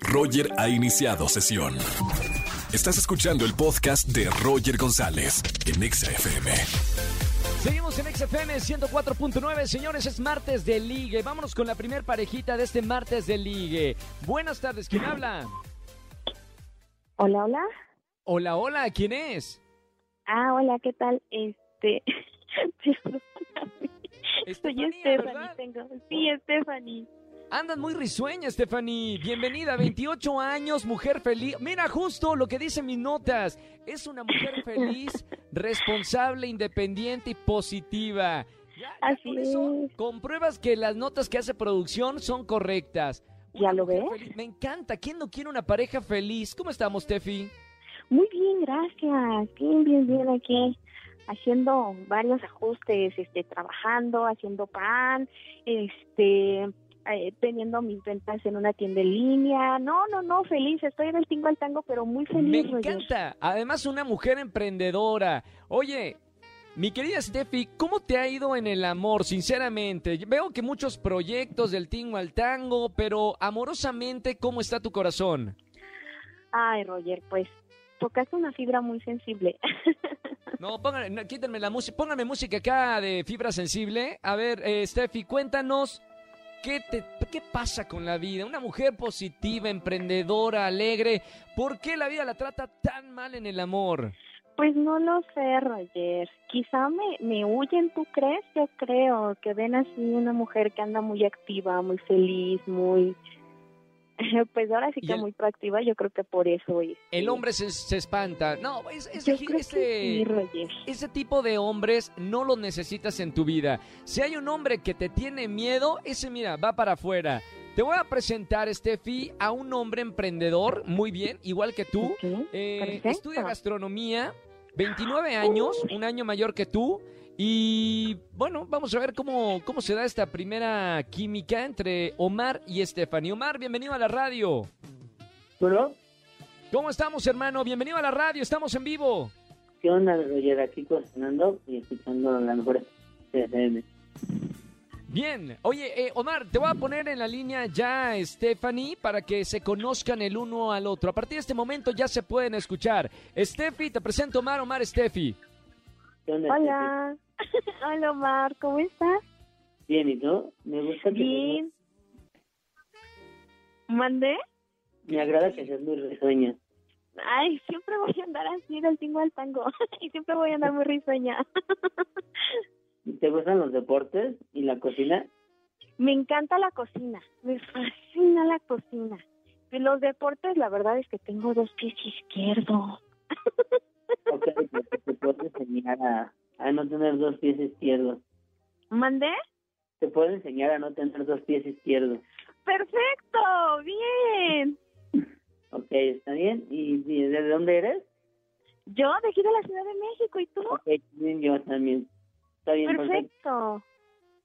Roger ha iniciado sesión. Estás escuchando el podcast de Roger González en Exa FM. Seguimos en XFM 104.9, señores, es martes de ligue. Vámonos con la primer parejita de este martes de ligue. Buenas tardes, ¿quién habla? Hola, hola. Hola, hola, ¿quién es? Ah, hola, ¿qué tal? Este. Soy Estefanía, Stephanie, ¿verdad? tengo. Sí, Stephanie. Andas muy risueña, Stephanie. Bienvenida, 28 años, mujer feliz. Mira, justo lo que dicen mis notas. Es una mujer feliz, responsable, independiente y positiva. Ya, ya Así con eso es. compruebas que las notas que hace producción son correctas. ¿Ya lo ves? feliz. Me encanta. ¿Quién no quiere una pareja feliz? ¿Cómo estamos, Steffi? Muy bien, gracias. Bien, bien, bien aquí. Haciendo varios ajustes, este, trabajando, haciendo pan, este, eh, teniendo mis ventas en una tienda en línea. No, no, no, feliz. Estoy del tingo al tango, pero muy Me feliz. Roger. encanta. Además, una mujer emprendedora. Oye, mi querida Steffi, ¿cómo te ha ido en el amor, sinceramente? Veo que muchos proyectos del tingo al tango, pero amorosamente, ¿cómo está tu corazón? Ay, Roger, pues tocaste una fibra muy sensible. No, pónganme, quítenme la música, pónganme música acá de fibra sensible. A ver, eh, Steffi, cuéntanos, ¿qué, te, ¿qué pasa con la vida? Una mujer positiva, emprendedora, alegre, ¿por qué la vida la trata tan mal en el amor? Pues no lo sé, Roger. Quizá me, me huyen, ¿tú crees? Yo creo que ven así una mujer que anda muy activa, muy feliz, muy... Pues ahora sí que el- muy proactiva, yo creo que por eso es. El hombre se, se espanta. No, es, creo ese- sí, ese tipo de hombres no los necesitas en tu vida. Si hay un hombre que te tiene miedo, ese mira, va para afuera. Te voy a presentar, Steffi, a un hombre emprendedor, muy bien, igual que tú. Ok, Eh, estudia gastronomía, 29 años, un año mayor que tú. Y bueno, vamos a ver cómo, cómo se da esta primera química entre Omar y Stephanie. Omar, bienvenido a la radio. Bueno, ¿Cómo estamos, hermano? Bienvenido a la radio, estamos en vivo. ¿qué onda, Roger? Aquí cocinando y escuchando la mejor FM. Bien, oye, eh, Omar, te voy a poner en la línea ya, Stephanie, para que se conozcan el uno al otro. A partir de este momento ya se pueden escuchar. Steffi, te presento Omar, Omar, Steffi. ¿Qué onda? Hola. Hola, Omar, ¿cómo estás? Bien, ¿y tú? Me gusta que Bien. ¿Mandé? seas- me agrada que seas muy risueña. Ay, siempre voy a andar así del tingo al tango. y siempre voy a andar muy risueña. ¿Te gustan los deportes y la cocina? Me encanta la cocina, me fascina la cocina. Y los deportes, la verdad es que tengo dos pies izquierdos. Ok, pues te puedo enseñar a, a no tener dos pies izquierdos. ¿Mandé? Te puedo enseñar a no tener dos pies izquierdos. ¡Perfecto! ¡Bien! Ok, ¿está bien? ¿Y, y de dónde eres? Yo de aquí de la Ciudad de México, ¿y tú? Ok, bien, yo también. Está bien, perfecto. Perfecto.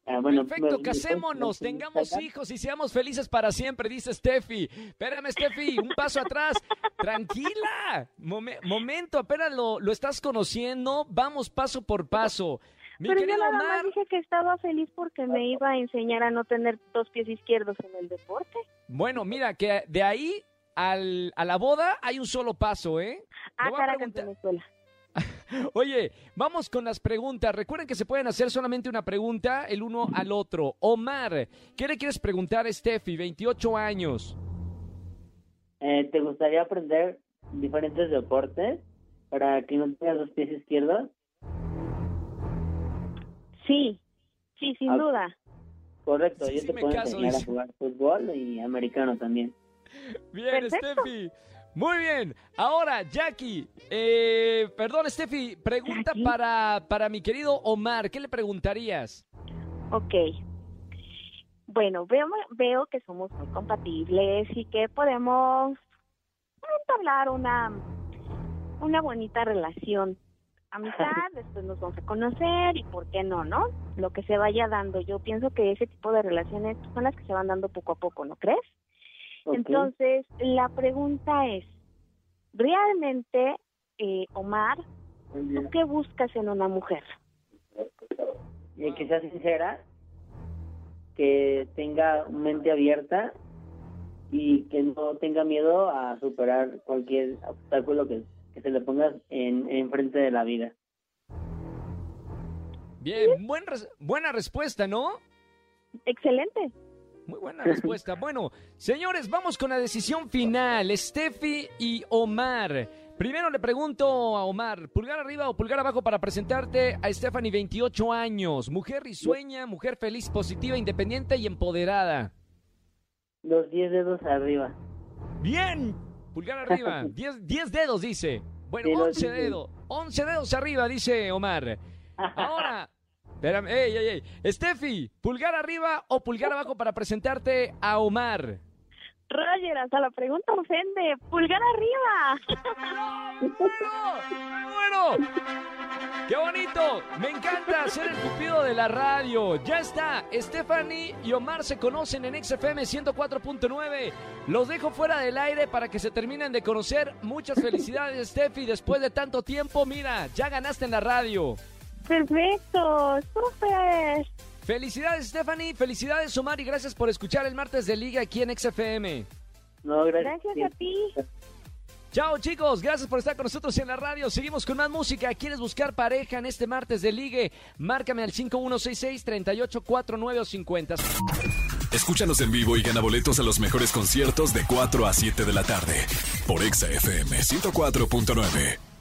Ah, bueno, Perfecto, me- casémonos, me- tengamos hijos y seamos felices para siempre, dice Steffi. Espérame, Steffi, un paso atrás. Tranquila. Momen- momento, apenas lo, lo estás conociendo. Vamos paso por paso. Mi Pero yo querido nada Omar. más dije que estaba feliz porque me iba a enseñar a no tener dos pies izquierdos en el deporte. Bueno, mira, que de ahí al, a la boda hay un solo paso, ¿eh? Ah, voy a Caracas, preguntar- Venezuela. Oye, vamos con las preguntas. Recuerden que se pueden hacer solamente una pregunta el uno al otro. Omar, ¿qué le quieres preguntar a Steffi, 28 años? Eh, ¿Te gustaría aprender diferentes deportes para que no tengas los pies izquierdos? Sí, sí, sin Ah, duda. Correcto, Sí, yo sí te puedo caso, enseñar a jugar fútbol y americano también. Bien, Perfecto. Steffi. Muy bien. Ahora, Jackie, eh, perdón, Steffi, pregunta Jackie. para, para mi querido Omar. ¿Qué le preguntarías? Ok. Bueno, veo, veo que somos muy compatibles y que podemos entablar una, una bonita relación. Amistad, después nos vamos a conocer y por qué no, ¿no? Lo que se vaya dando. Yo pienso que ese tipo de relaciones son las que se van dando poco a poco, ¿no crees? Entonces, la pregunta es, ¿realmente, eh, Omar, tú qué buscas en una mujer? Y que sea sincera, que tenga mente abierta y que no tenga miedo a superar cualquier obstáculo que, que se le ponga en, en frente de la vida. Bien, buen res- buena respuesta, ¿no? Excelente. Muy buena respuesta. Bueno, señores, vamos con la decisión final. Steffi y Omar. Primero le pregunto a Omar, ¿pulgar arriba o pulgar abajo para presentarte a Stephanie, 28 años? Mujer risueña, mujer feliz, positiva, independiente y empoderada. Los 10 dedos arriba. Bien, pulgar arriba. 10 10 dedos, dice. Bueno, Sí, los 11 diez. dedos. 11 dedos arriba, dice Omar. Ahora, espérame, ey, ey, ey. Steffi, ¿pulgar arriba o pulgar abajo para presentarte a Omar? Roger, hasta la pregunta ofende. Pulgar arriba. bueno! ¡Qué bonito! Me encanta ser el cupido de la radio. Ya está. Stephanie y Omar se conocen en XFM 104.9. Los dejo fuera del aire para que se terminen de conocer. Muchas felicidades, Steffi. Después de tanto tiempo, mira, ya ganaste en la radio. Perfecto. Súper. Felicidades, Stephanie. Felicidades, Omar. Y gracias por escuchar el martes de Liga aquí en XFM. No, gracias. Gracias a ti. Chao chicos, gracias por estar con nosotros en la radio. Seguimos con más música. ¿Quieres buscar pareja en este martes de ligue? Márcame al 5166-3849 o 50. Escúchanos en vivo y gana boletos a los mejores conciertos de 4 a 7 de la tarde por Exa FM 104.9.